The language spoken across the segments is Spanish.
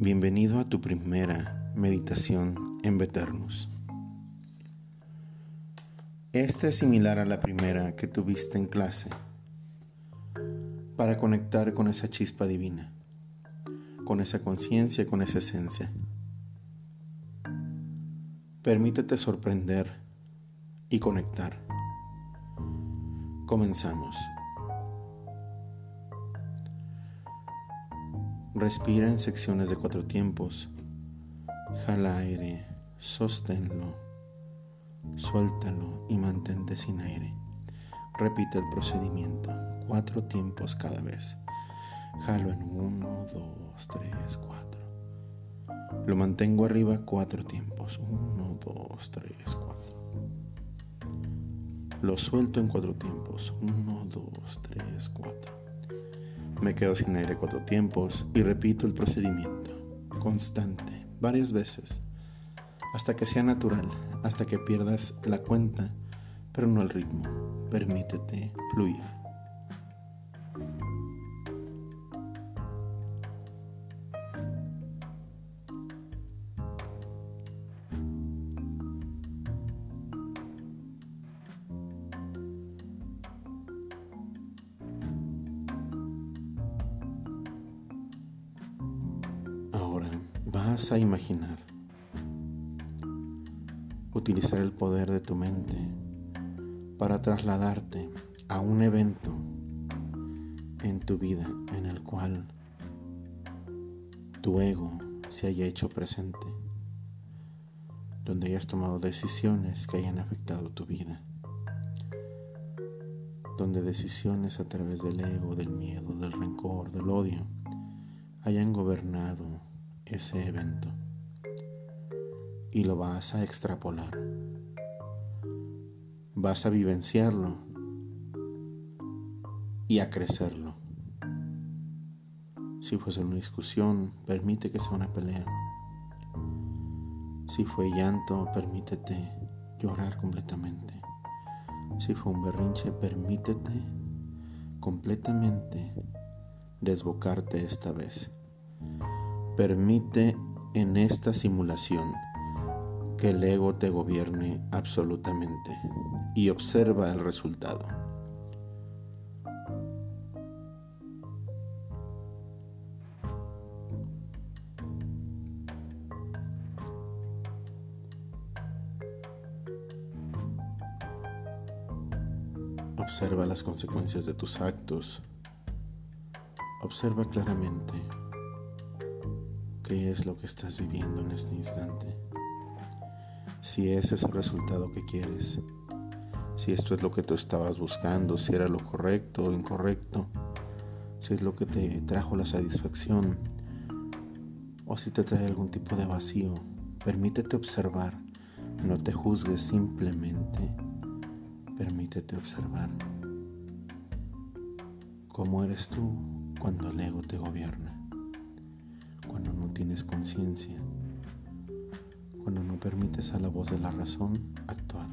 Bienvenido a tu primera meditación en Beternus. Esta es similar a la primera que tuviste en clase para conectar con esa chispa divina, con esa conciencia, con esa esencia. Permítete sorprender y conectar. Comenzamos. Respira en secciones de cuatro tiempos. Jala aire, sosténlo, suéltalo y mantente sin aire. Repite el procedimiento, cuatro tiempos cada vez. Jalo en uno, dos, tres, cuatro. Lo mantengo arriba cuatro tiempos. Uno, dos, tres, cuatro. Lo suelto en cuatro tiempos. Uno, dos, tres, cuatro. Me quedo sin aire cuatro tiempos y repito el procedimiento, constante, varias veces, hasta que sea natural, hasta que pierdas la cuenta, pero no el ritmo. Permítete fluir. A imaginar. Utilizar el poder de tu mente para trasladarte a un evento en tu vida en el cual tu ego se haya hecho presente, donde hayas tomado decisiones que hayan afectado tu vida, donde decisiones a través del ego, del miedo, del rencor, del odio, hayan gobernado ese evento y lo vas a extrapolar. Vas a vivenciarlo y a crecerlo. Si fuese una discusión, permite que sea una pelea. Si fue llanto, permítete llorar completamente. Si fue un berrinche, permítete completamente desbocarte esta vez. Permite en esta simulación que el ego te gobierne absolutamente y observa el resultado. Observa las consecuencias de tus actos. Observa claramente qué es lo que estás viviendo en este instante. Si ese es el resultado que quieres, si esto es lo que tú estabas buscando, si era lo correcto o incorrecto, si es lo que te trajo la satisfacción o si te trae algún tipo de vacío, permítete observar, no te juzgues simplemente, permítete observar cómo eres tú cuando el ego te gobierna tienes conciencia, cuando no permites a la voz de la razón actuar.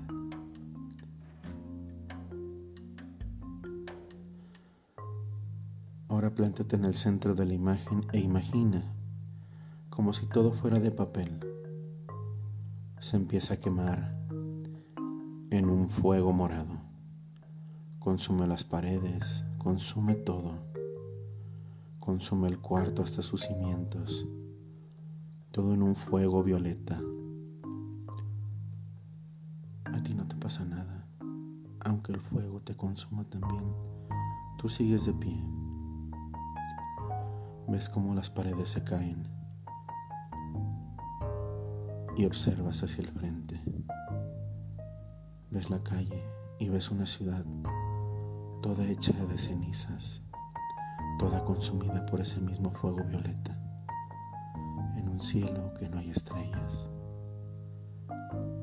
Ahora plántate en el centro de la imagen e imagina como si todo fuera de papel. Se empieza a quemar en un fuego morado. Consume las paredes, consume todo consume el cuarto hasta sus cimientos, todo en un fuego violeta. A ti no te pasa nada, aunque el fuego te consuma también, tú sigues de pie. Ves cómo las paredes se caen y observas hacia el frente. Ves la calle y ves una ciudad toda hecha de cenizas toda consumida por ese mismo fuego violeta, un cielo que no hay estrellas,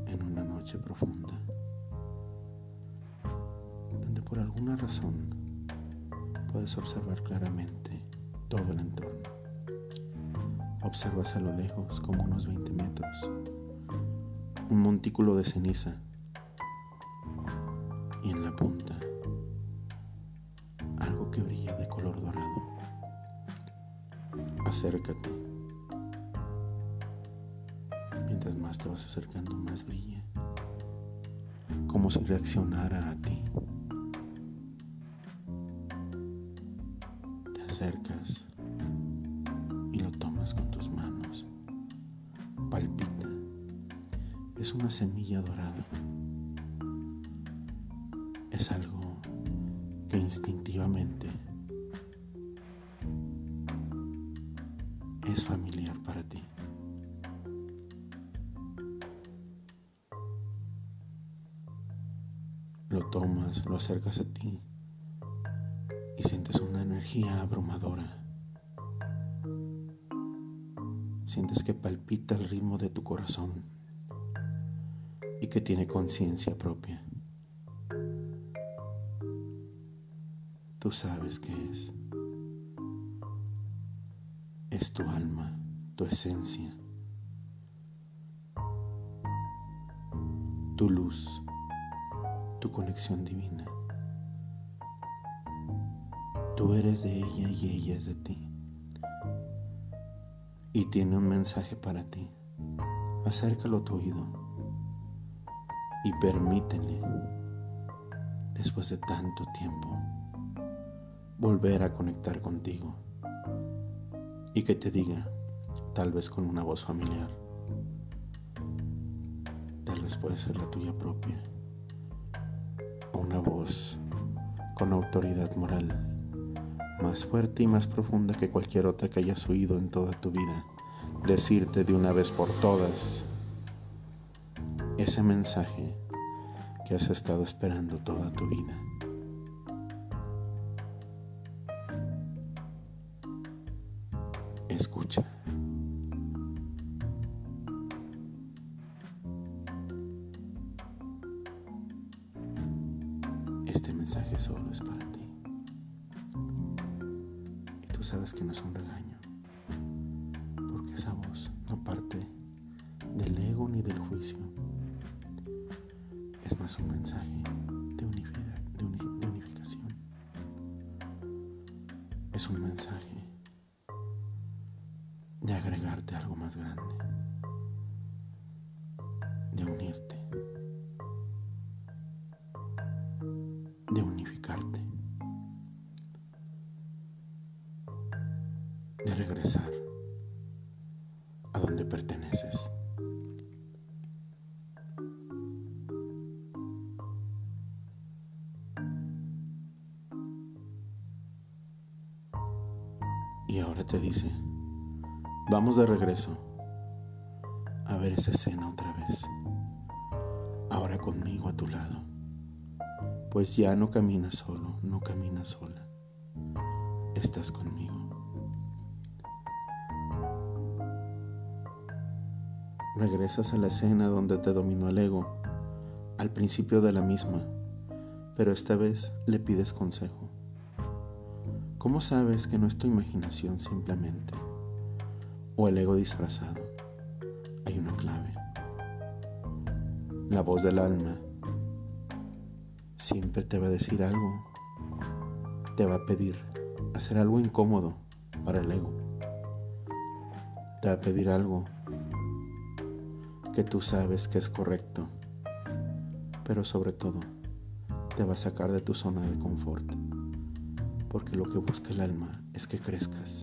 en una noche profunda, donde por alguna razón puedes observar claramente todo el entorno. Observas a lo lejos, como unos 20 metros, un montículo de ceniza y en la punta algo que brilla de color dorado. Acércate te vas acercando más brilla, como si reaccionara a ti. Te acercas y lo tomas con tus manos. Palpita. Es una semilla dorada. Es algo que instintivamente es familiar para ti. Tomas, lo acercas a ti y sientes una energía abrumadora. Sientes que palpita el ritmo de tu corazón y que tiene conciencia propia. Tú sabes qué es es tu alma, tu esencia, tu luz, tu conexión divina. Tú eres de ella y ella es de ti. Y tiene un mensaje para ti. Acércalo a tu oído y permítele, después de tanto tiempo, volver a conectar contigo y que te diga, tal vez con una voz familiar, tal vez puede ser la tuya propia, una voz con autoridad moral más fuerte y más profunda que cualquier otra que hayas oído en toda tu vida, decirte de una vez por todas ese mensaje que has estado esperando toda tu vida. Este mensaje solo es para ti. Y tú sabes que no es un regaño, porque esa voz no parte del ego ni del juicio. Es más un mensaje de, de unificación. Es un mensaje de agregarte algo más grande, de unirte, Y ahora te dice, Vamos de regreso a ver esa escena otra vez. Ahora conmigo a tu lado. Pues ya no caminas solo, no caminas sola. Estás conmigo. Regresas a la escena donde te dominó el ego, al principio de la misma, pero esta vez le pides consejo. ¿Cómo sabes que no es tu imaginación simplemente? o el ego disfrazado, hay una clave. La voz del alma siempre te va a decir algo, te va a pedir hacer algo incómodo para el ego. Te va a pedir algo que tú sabes que es correcto, pero sobre todo te va a sacar de tu zona de confort, porque lo que busca el alma es que crezcas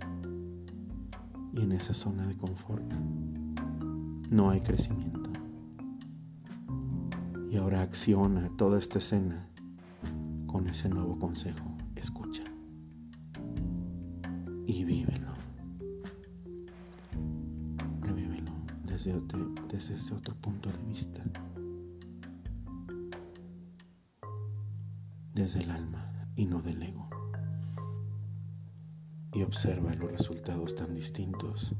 y en esa zona de confort no hay crecimiento. Y ahora acciona toda esta escena con ese nuevo consejo. Escucha y vívelo. Revívelo desde, desde ese otro punto de vista. Desde el alma y no del ego y observa los resultados tan distintos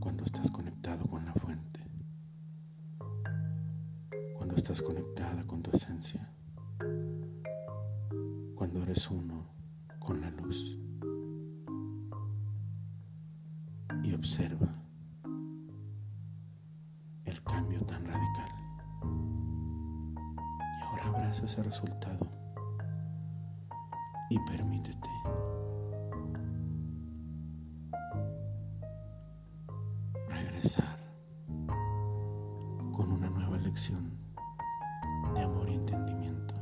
cuando estás conectado con la fuente, cuando estás conectada con tu esencia, cuando eres uno con la luz y observa el cambio tan radical. Y ahora abraza ese resultado y permítete regresar con una nueva lección de amor y entendimiento.